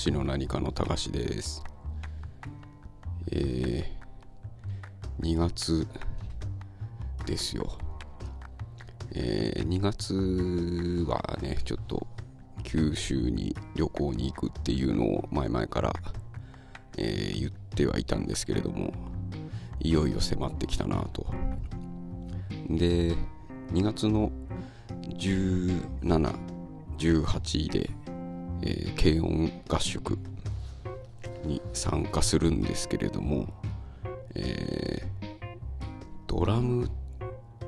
しの何かのたかしです。えー、2月ですよ。えー、2月はね、ちょっと九州に旅行に行くっていうのを前々から、えー言ってはいたんですけれども、いよいよ迫ってきたなと。で、2月の17、18で、えー軽音合宿に参加するんですけれども、えードラム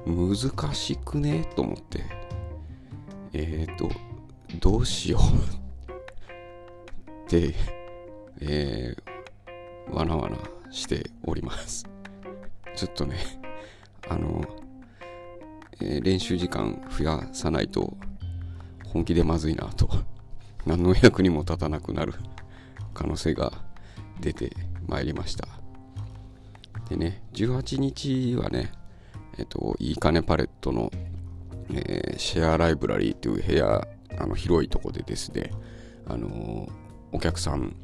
難しくね？と思って。えっ、ー、とどうしようって、えーわなわなしております。ちょっとねあの、えー練習時間増やさないと本気でまずいなと。何の役にも立たなくなる可能性が出てまいりました。でね18日はねえっといいかねパレットの、えーシェアライブラリーという部屋あの広いとこでですねあのーお客さん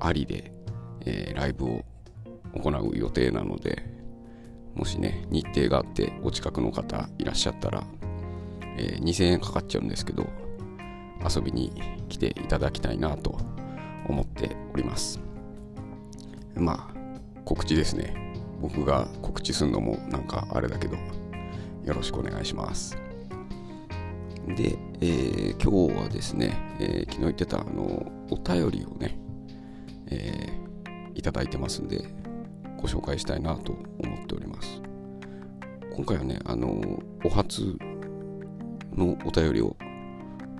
ありで、えーライブを行う予定なのでもしね日程があってお近くの方いらっしゃったら、えー2000円かかっちゃうんですけど遊びに来ていただきたいなと思っております。まあ告知ですね。僕が告知するのもなんかあれだけどよろしくお願いします。で、えー今日はですね、えー昨日言ってたあのお便りをね、えーいただいてますんでご紹介したいなと思っております。今回はねあのお初のお便りを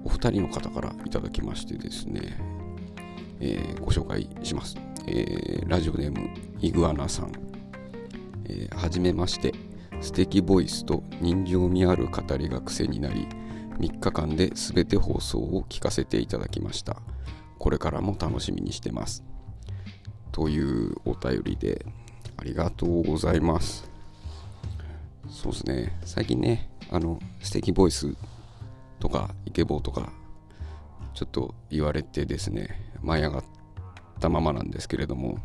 お二人の方からいただきましてですね、えーご紹介します、えーラジオネームイグアナさん、えーはじめまして。素敵ボイスと人情味ある語りが癖になり3日間で全て放送を聞かせていただきました。これからも楽しみにしてます。というお便りでありがとうございます。そうですね。最近ねあの素敵ボイスとかイケボーとかちょっと言われてですね舞い上がったままなんですけれども、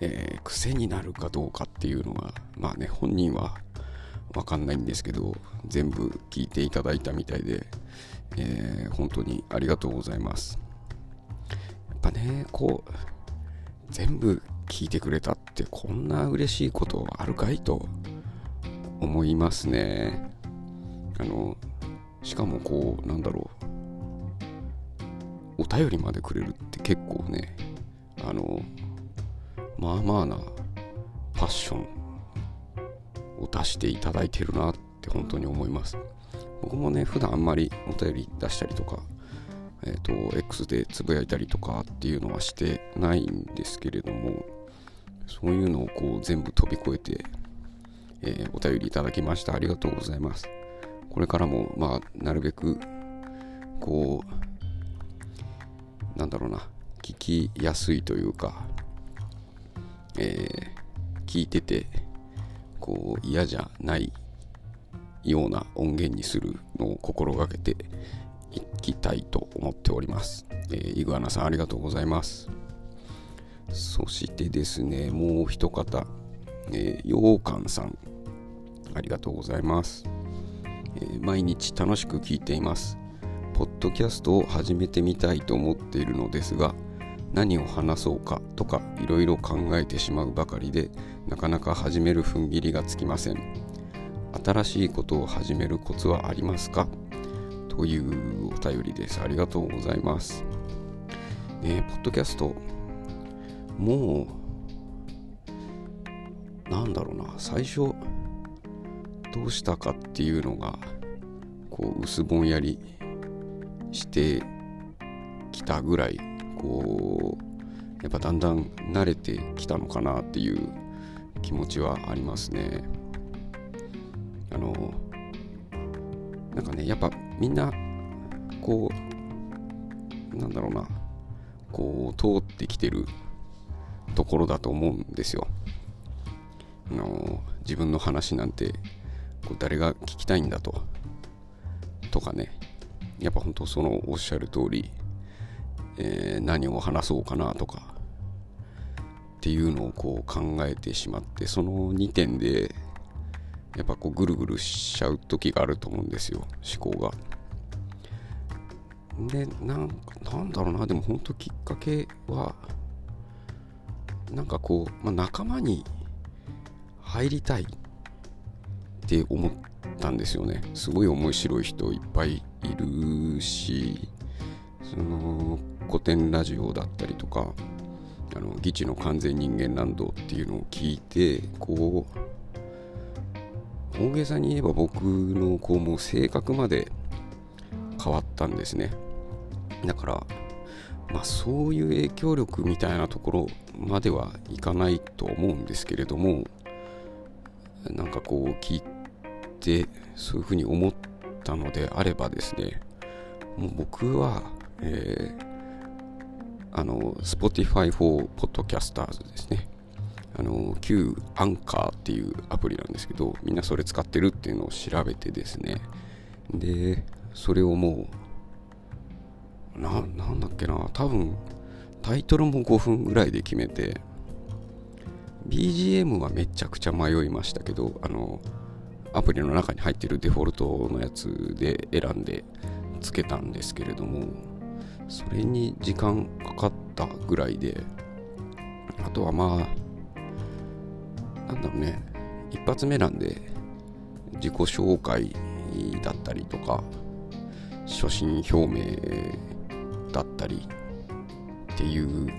えー癖になるかどうかっていうのがまあね本人は分かんないんですけど全部聞いていただいたみたいで、えー本当にありがとうございます。やっぱねこう全部聞いてくれたってこんな嬉しいことあるかいと思いますね。あのしかもこうなんだろう。お便りまでくれるって結構ねあのまあまあなパッションを出していただいてるなって本当に思います。僕もね普段あんまりお便り出したりとかえっ、と X でつぶやいたりとかっていうのはしてないんですけれどもそういうのをこう全部飛び越えて、えーお便りいただきました。ありがとうございます。これからもまあなるべくこうなんだろうな聞きやすいというかえー聞いててこう嫌じゃないような音源にするのを心がけていきたいと思っております。えーイグアナさんありがとうございます。そしてですね、もう一方、えー、ようかんさん、ありがとうございます、え毎日楽しく聞いています。ポッドキャストを始めてみたいと思っているのですが、何を話そうかとかいろいろ考えてしまうばかりで、なかなか始める踏ん切りがつきません。新しいことを始めるコツはありますか？というお便りです。ありがとうございます。ねえポッドキャスト、もう、なんだろうな、最初、どうしたかっていうのが、こう、薄ぼんやりしてきたぐらい、こう、やっぱだんだん慣れてきたのかなっていう気持ちはありますね。あの、なんかね、やっぱみんな、こう、なんだろうな、こう、通ってきてるところだと思うんですよ。あの、自分の話なんて、誰が聞きたいんだと。とかね、やっぱ本当そのおっしゃる通り、えー、何を話そうかなとかっていうのをこう考えてしまってその2点でやっぱこうぐるぐるしちゃう時があると思うんですよ思考が。でなんなんだろうなでも本当きっかけはなんかこう、まあ、仲間に入りたいって思ったんですよね。すごい面白い人いっぱいいるしその古典ラジオだったりとかあの「チの完全人間ランド」っていうのを聞いてこう大げさに言えば僕のこうもう性格まで変わったんですね。だからまあそういう影響力みたいなところまではいかないと思うんですけれどもなんかこう聞てそういうふうに思ったのであればですねもう僕は、えー、あの Spotify for Podcasters ですね。あの旧アンカーっていうアプリなんですけどみんなそれ使ってるっていうのを調べてですね。でそれをもうななんだっけな多分タイトルも5分ぐらいで決めて BGM はめちゃくちゃ迷いましたけどあのアプリの中に入ってるデフォルトのやつで選んでつけたんですけれどもそれに時間かかったぐらいであとはまあなんだろうね一発目なんで自己紹介だったりとか初心表明だったりっていう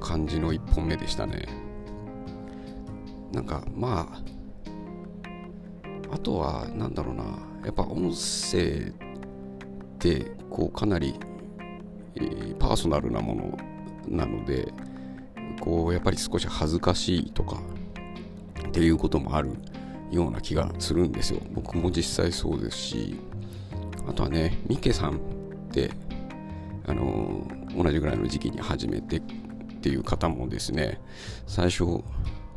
感じの1本目でしたね。なんかまああとはなんだろうな。やっぱ音声ってこうかなりえー、パーソナルなものなのでこうやっぱり少し恥ずかしいとかっていうこともあるような気がするんですよ。僕も実際そうですし。あとはねミケさんってあのー、同じぐらいの時期に始めてっていう方もですね最初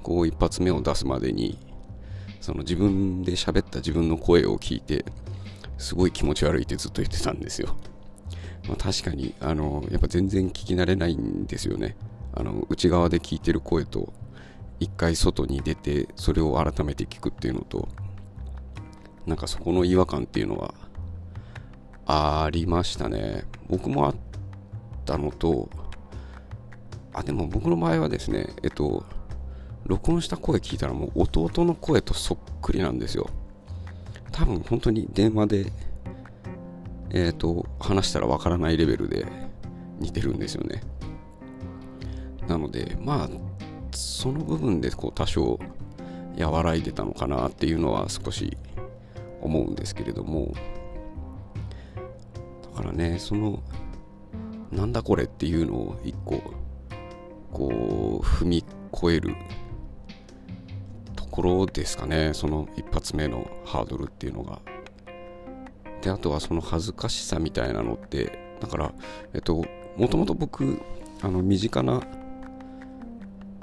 こう一発目を出すまでにその自分で喋った自分の声を聞いてすごい気持ち悪いってずっと言ってたんですよ。まあ、確かにあのやっぱ全然聞き慣れないんですよね。あの内側で聞いてる声と一回外に出てそれを改めて聞くっていうのとなんかそこの違和感っていうのはありましたね。僕もあったのとあでも僕の場合はですねえっと録音した声聞いたらもう弟の声とそっくりなんですよ多分本当に電話でえっ、ー、と、話したらわからないレベルで似てるんですよね。なので、まあ、その部分でこう多少和らいでたのかなっていうのは少し思うんですけれども、だからね、その、なんだこれっていうのを一個、こう、踏み越えるころですかね、その一発目のハードルっていうのが。であとはその恥ずかしさみたいなのってだからえっともともと僕あの身近な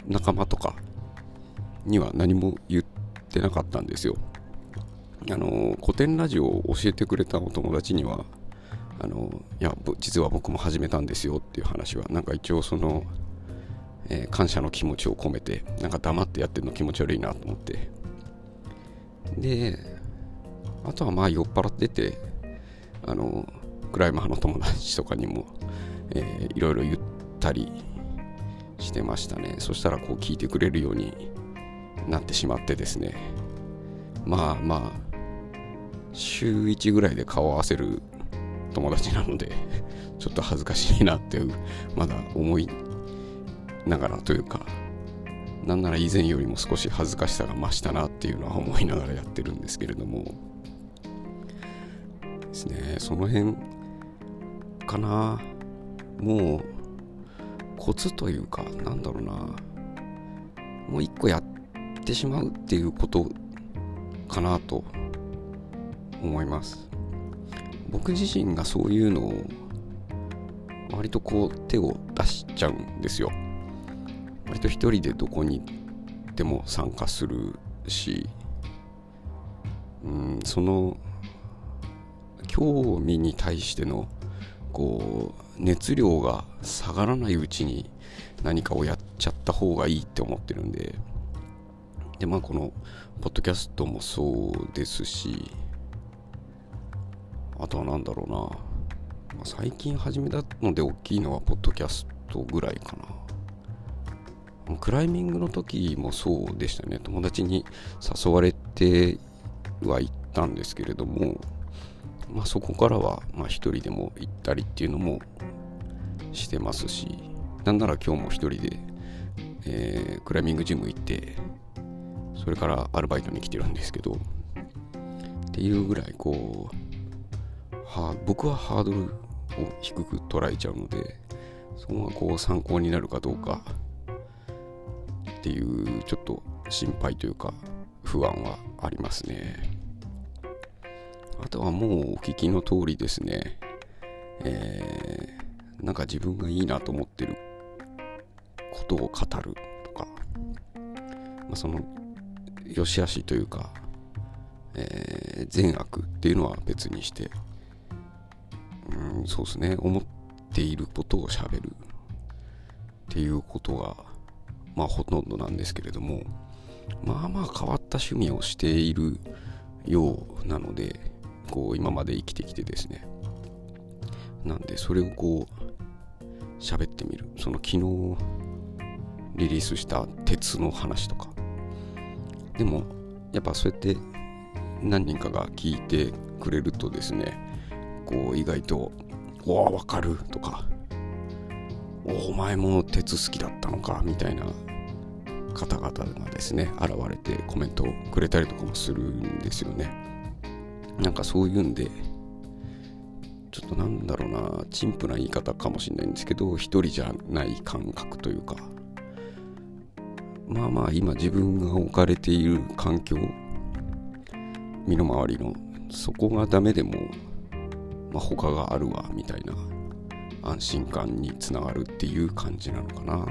仲間とかには何も言ってなかったんですよあの古典ラジオを教えてくれたお友達にはあのいや実は僕も始めたんですよっていう話はなんか一応その、えー、感謝の気持ちを込めてなんか黙ってやってるの気持ち悪いなと思って。であとはまあ酔っ払っててあのクライマーの友達とかにも、えー、いろいろ言ったりしてましたね。そしたらこう聞いてくれるようになってしまってですね。まあまあ週1ぐらいで顔を合わせる友達なのでちょっと恥ずかしいなってまだ思いながらというかなんなら以前よりも少し恥ずかしさが増したなっていうのは思いながらやってるんですけれども。ですね。その辺かな。もうコツというかなんだろうな。もう一個やってしまうっていうことかなと思います。僕自身がそういうのを割とこう手を出しちゃうんですよ。割と一人でどこにでも参加するしうんその興味に対してのこう熱量が下がらないうちに何かをやっちゃった方がいいって思ってるんで。でまあこのポッドキャストもそうですしあとは何だろうな、まあ、最近始めたので大きいのはポッドキャストぐらいかな。クライミングの時もそうでしたね。友達に誘われては行ったんですけれども、まあ、そこからはまあ一人でも行ったりっていうのもしてますしなんなら今日も一人で、えー、クライミングジム行ってそれからアルバイトに来てるんですけどっていうぐらいこうは僕はハードルを低く捉えちゃうのでそこがこう参考になるかどうかっていうちょっと心配というか不安はありますね。あとはもうお聞きの通りですね。えー、なんか自分がいいなと思ってることを語るとか、まあ、その良し悪しというか、えー、善悪っていうのは別にして、うん、そうですね。思っていることをしゃべるっていうことがまあほとんどなんですけれどもまあまあ変わった趣味をしているようなのでこう今まで生きてきてですね。なんでそれをこう喋ってみる。その昨日リリースした鉄の話とか。でもやっぱそうやって何人かが聞いてくれるとですねこう意外と「おおわかる」とか「お前も鉄好きだったのか」みたいな方々がですね現れてコメントをくれたりとかもするんですよね。なんかそういうんでちょっとなんだろうな陳腐な言い方かもしれないんですけど一人じゃない感覚というかまあまあ今自分が置かれている環境身の回りのそこがダメでも、まあ、他があるわみたいな安心感につながるっていう感じなのかな。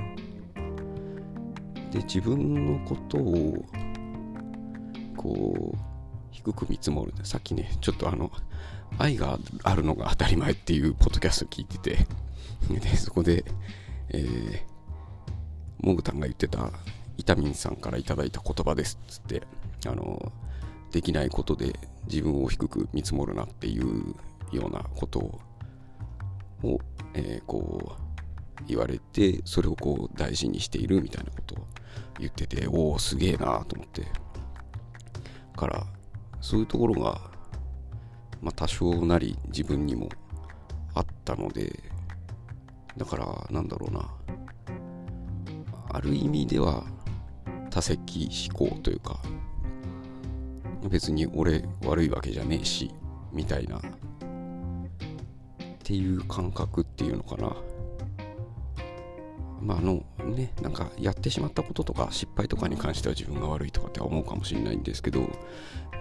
で自分のことをこう低く見積もるさっきねちょっとあの愛があるのが当たり前っていうポッドキャスト聞いてて。でそこで、えー、モグタンが言ってたイタミンさんから頂いた言葉ですっつってあのできないことで自分を低く見積もるなっていうようなことを、えー、こう言われてそれをこう大事にしているみたいなことを言ってておおすげえなと思って。からそういうところが、まあ、多少なり自分にもあったのでだからなんだろうな。ある意味では多席思考というか別に俺悪いわけじゃねえしみたいなっていう感覚っていうのかな。まああのねなんかやってしまったこととか失敗とかに関しては自分が悪いとかって思うかもしれないんですけど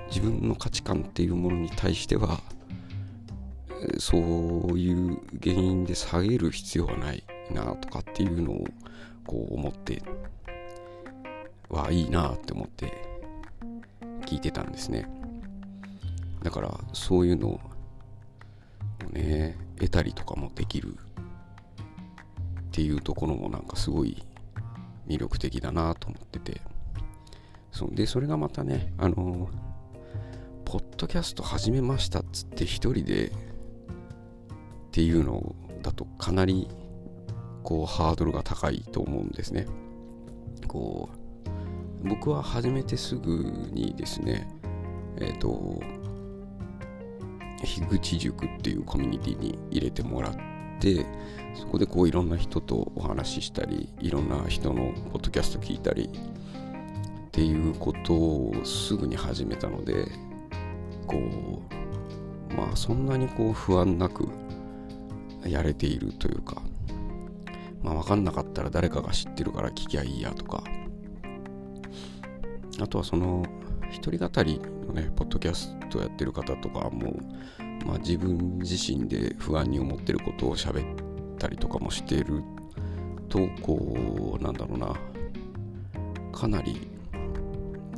自分の価値観っていうものに対してはそういう原因で下げる必要はないなとかっていうのをこう思ってはいいなって思って聞いてたんですね。だからそういうのをね得たりとかもできるっていうところもなんかすごい魅力的だなと思ってて。そでそれがまたねあのポッドキャスト始めましたっつって一人でっていうのだとかなりこうハードルが高いと思うんですね。こう僕は始めてすぐにですね、えっ、ー、と、樋口塾っていうコミュニティに入れてもらって、そこでこういろんな人とお話ししたり、いろんな人のポッドキャスト聞いたりっていうことをすぐに始めたので、こう、まあそんなにこう不安なくやれているというか、まあ分かんなかったら誰かが知ってるから聞きゃいいやとか、あとはその一人語りのねポッドキャストやってる方とかも、まあ、自分自身で不安に思ってることを喋ったりとかもしているとこうなんだろうなかなり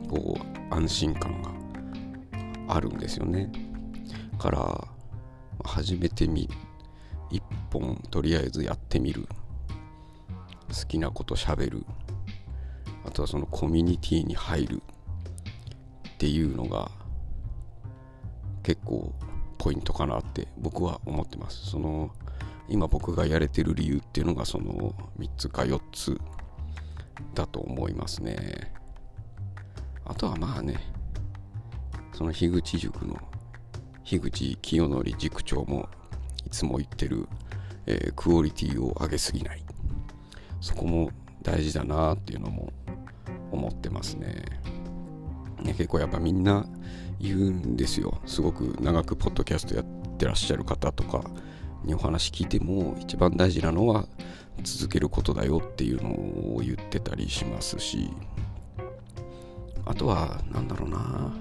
こう安心感があるんですよね。から始めてみ一本とりあえずやってみる。好きなことしゃべる。あとはそのコミュニティに入る。っていうのが結構ポイントかなって僕は思ってます。その今僕がやれてる理由っていうのがその3つか4つだと思いますね。あとはまあねその樋口塾の樋口清則塾長もいつも言ってる、えー、クオリティを上げすぎない。そこも大事だなっていうのも思ってますね。ね結構やっぱみんな言うんですよ。すごく長くポッドキャストやってらっしゃる方とかにお話聞いても一番大事なのは続けることだよっていうのを言ってたりしますしあとは何だろうな。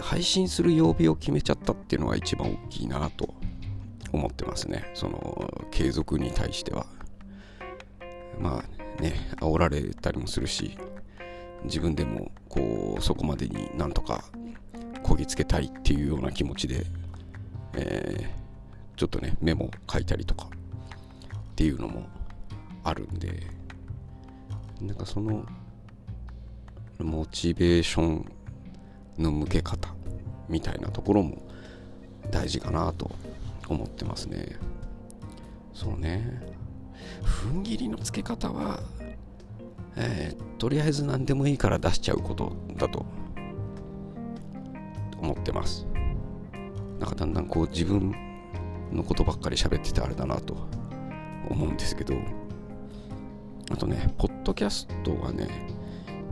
配信する曜日を決めちゃったっていうのが一番大きいなと思ってますね。その継続に対しては。まあね煽られたりもするし。自分でもこうそこまでになんとかこぎつけたいっていうような気持ちで、えー、ちょっとねメモ書いたりとかっていうのもあるんでなんかそのモチベーションの向け方みたいなところも大事かなと思ってますね。そうね。踏ん切りのつけ方はえー、とりあえず何でもいいから出しちゃうことだと思ってます。なんかだんだんこう自分のことばっかり喋っててあれだなと思うんですけど。あとねポッドキャストがね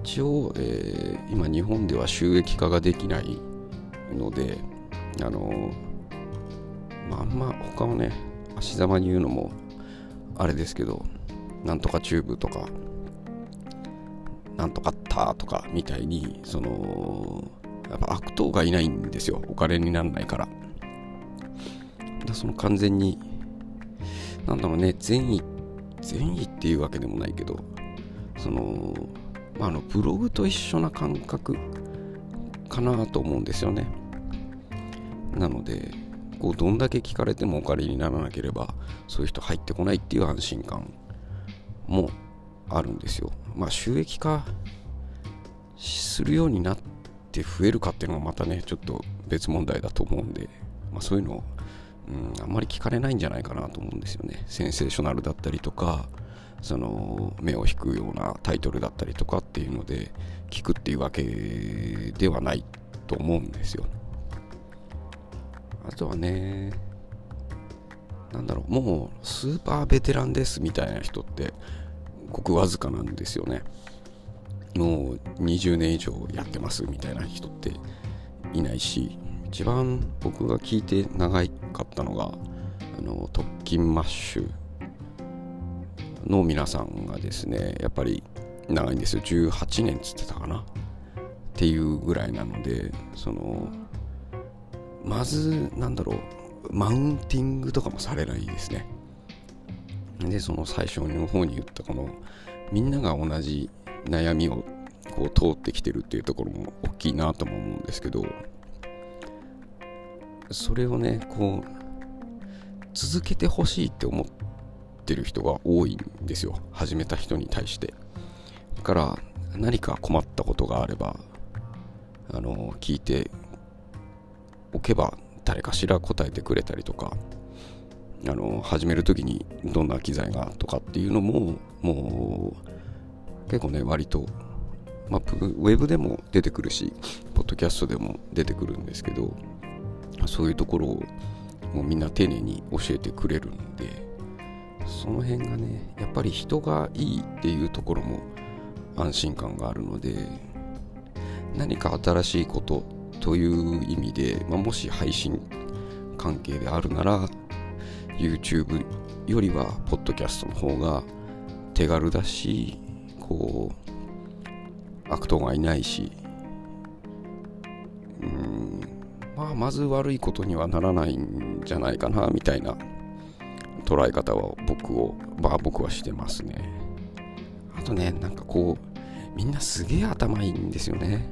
一応、えー、今日本では収益化ができないのであのまあ、あんま他をね足ざまに言うのもあれですけどなんとかチューブとかなんとかったとかみたいにそのやっぱ悪党がいないんですよ。お金にならないから。だその完全になんだろうね善意善意っていうわけでもないけどそのまあ、あのブログと一緒な感覚かなと思うんですよね。なのでこうどんだけ聞かれてもお金にならなければそういう人入ってこないっていう安心感もあるんですよ。まあ収益化するようになって増えるかっていうのはまたねちょっと別問題だと思うんで、まあ、そういうのうん、あんまり聞かれないんじゃないかなと思うんですよね。センセーショナルだったりとかその目を引くようなタイトルだったりとかっていうので聞くっていうわけではないと思うんですよ。ねあとはねなんだろうもうスーパーベテランですみたいな人ってごくわずかなんですよね。もう20年以上やってますみたいな人っていないし一番僕が聞いて長かったのがあの特勤マッシュの皆さんがですねやっぱり長いんですよ。18年っつってたかな。っていうぐらいなのでそのまずなんだろうマウンティングとかもされないですね。でその最初の方に言ったこのみんなが同じ悩みをこう通ってきてるっていうところも大きいなとも思うんですけどそれをねこう続けてほしいって思ってる人が多いんですよ。始めた人に対して。だから何か困ったことがあればあの聞いておけば誰かしら答えてくれたりとかあの始める時にどんな機材がとかっていうのももう結構ね割と、まあ、ウェブでも出てくるしポッドキャストでも出てくるんですけどそういうところをもうみんな丁寧に教えてくれるんでその辺がねやっぱり人がいいっていうところも安心感があるので何か新しいことという意味で、まあ、もし配信関係であるなら YouTube よりはポッドキャストの方が手軽だしこう悪党がいないしうんまあまず悪いことにはならないんじゃないかなみたいな捉え方は僕をまあ僕はしてますね。あとねなんかこうみんなすげえ頭いいんですよね。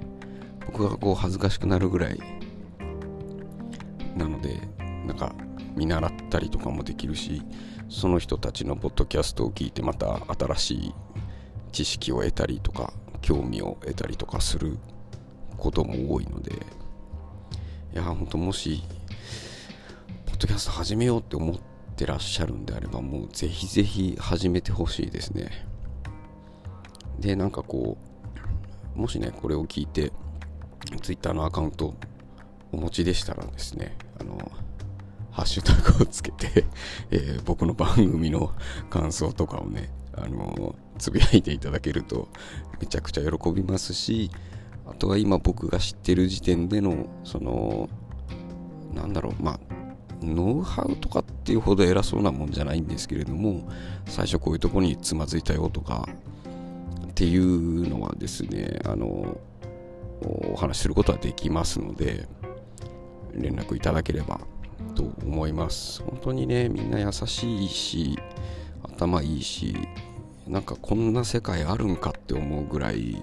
僕がこう恥ずかしくなるぐらいなのでなんか見習ったりとかもできるしその人たちのポッドキャストを聞いてまた新しい知識を得たりとか興味を得たりとかすることも多いのでいや本当もしポッドキャスト始めようって思ってらっしゃるんであればもうぜひぜひ始めてほしいですね。でなんかこうもしねこれを聞いて Twitter のアカウントお持ちでしたらですねあのハッシュタグをつけてえー、僕の番組の感想とかをねあのつぶやいていただけるとめちゃくちゃ喜びますしあとは今僕が知ってる時点でのそのなんだろうまあノウハウとかっていうほど偉そうなもんじゃないんですけれども最初こういうとこにつまずいたよとかっていうのはですねあのお話しすることはできますので連絡いただければと思います。本当にねみんな優しいし頭いいしなんかこんな世界あるんかって思うぐらい、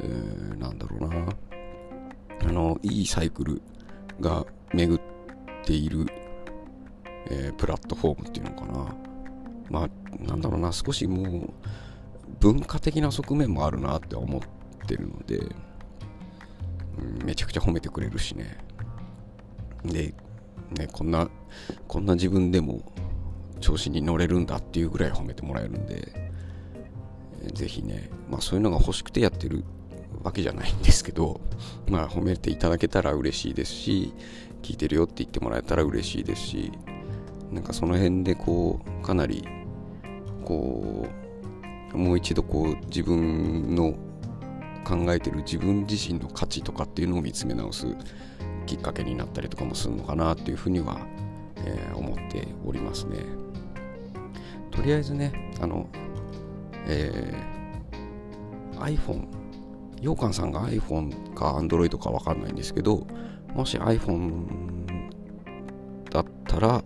えー、なんだろうな。あのいいサイクルが巡っている、えー、プラットフォームっていうのかな。まあなんだろうな。少しもう文化的な側面もあるなって思ってるので、うん、めちゃくちゃ褒めてくれるしね。でねこんなこんな自分でも調子に乗れるんだっていうぐらい褒めてもらえるんでぜひね、まあそういうのが欲しくてやってるわけじゃないんですけど、まあ褒めていただけたら嬉しいですし、聞いてるよって言ってもらえたら嬉しいですし、なんかその辺でこう、かなり、こう、もう一度こう自分の考えてる自分自身の価値とかっていうのを見つめ直すきっかけになったりとかもするのかなっていうふうには、えー、思っておりますね。とりあえずね、あの、えー、iPhone、ようかんさんが iPhone か Android かわかんないんですけど、もし iPhone だったら、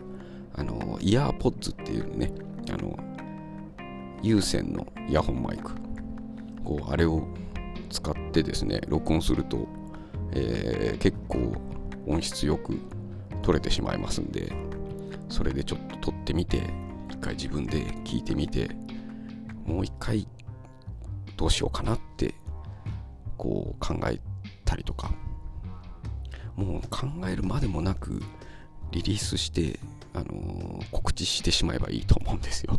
あの、イヤーポッズっていうね、あの、有線のイヤホンマイク、こう、あれを使ってですね、録音すると、えー、結構音質よく取れてしまいますんで、それでちょっと撮ってみて、一回自分で聞いてみて、もう一回どうしようかなってこう考えたりとかもう考えるまでもなくリリースして、あの、告知してしまえばいいと思うんですよ。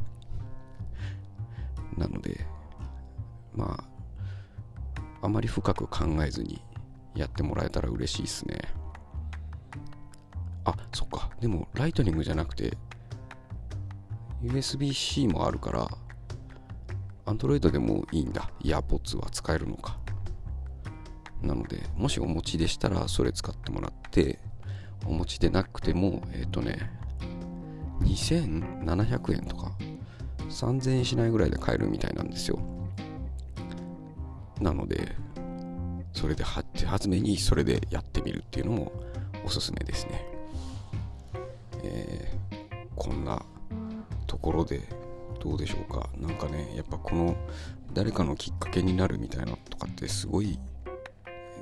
なのでまああまり深く考えずにやってもらえたら嬉しいですね。あそっかでもライトニングじゃなくて USB-C もあるから Android でもいいんだ。EarPods は使えるのか。なので、もしお持ちでしたら、それ使ってもらって、お持ちでなくても、えっ、ー、とね、2700円とか、3000円しないぐらいで買えるみたいなんですよ。なので、それで初めにそれでやってみるっていうのもおすすめですね。えー、こんなところでどうでしょうか。なんかねやっぱこの誰かのきっかけになるみたいなとかってすごい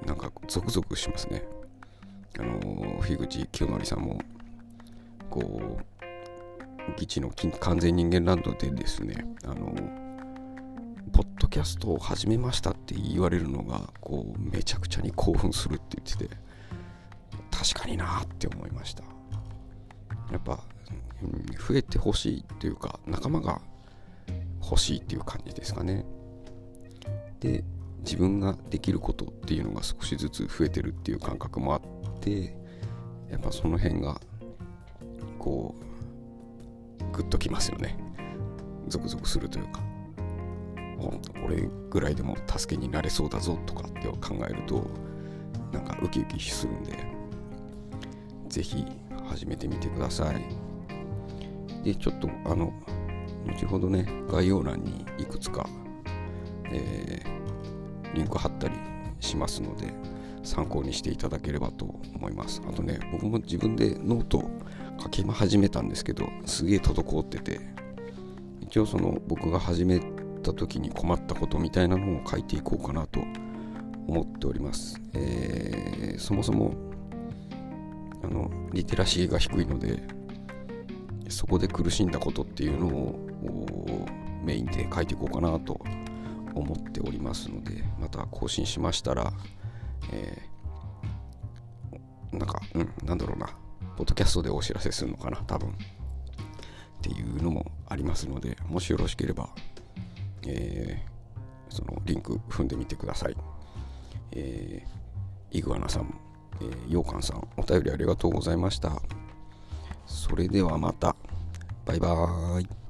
なんかゾクゾクしますね。あの樋口清則さんもこう議地の完全人間ランドでですねあのポッドキャストを始めましたって言われるのがこうめちゃくちゃに興奮するって言ってて確かになって思いました。やっぱ、増えてほしいっていうか仲間が欲しいっていう感じですかね。で自分ができることっていうのが少しずつ増えてるっていう感覚もあってやっぱその辺がこうグッときますよねゾクゾクするというか俺ぐらいでも助けになれそうだぞとかって考えるとなんかウキウキするんで是非始めてみてください。でちょっとあの後ほどね概要欄にいくつか、えー、リンク貼ったりしますので参考にしていただければと思います。あとね僕も自分でノート書き始めたんですけどすげえ滞ってて一応その僕が始めた時に困ったことみたいなのを書いていこうかなと思っております、えー、そもそもあのリテラシーが低いのでそこで苦しんだことっていうのをメインで書いていこうかなと思っておりますのでまた更新しましたら、えー、なんかうんなんだろうなポッドキャストでお知らせするのかな多分。っていうのもありますのでもしよろしければ、えー、そのリンク踏んでみてください、えー、イグアナさん、えー、ようかんさんお便りありがとうございました。それではまた。バイバーイ。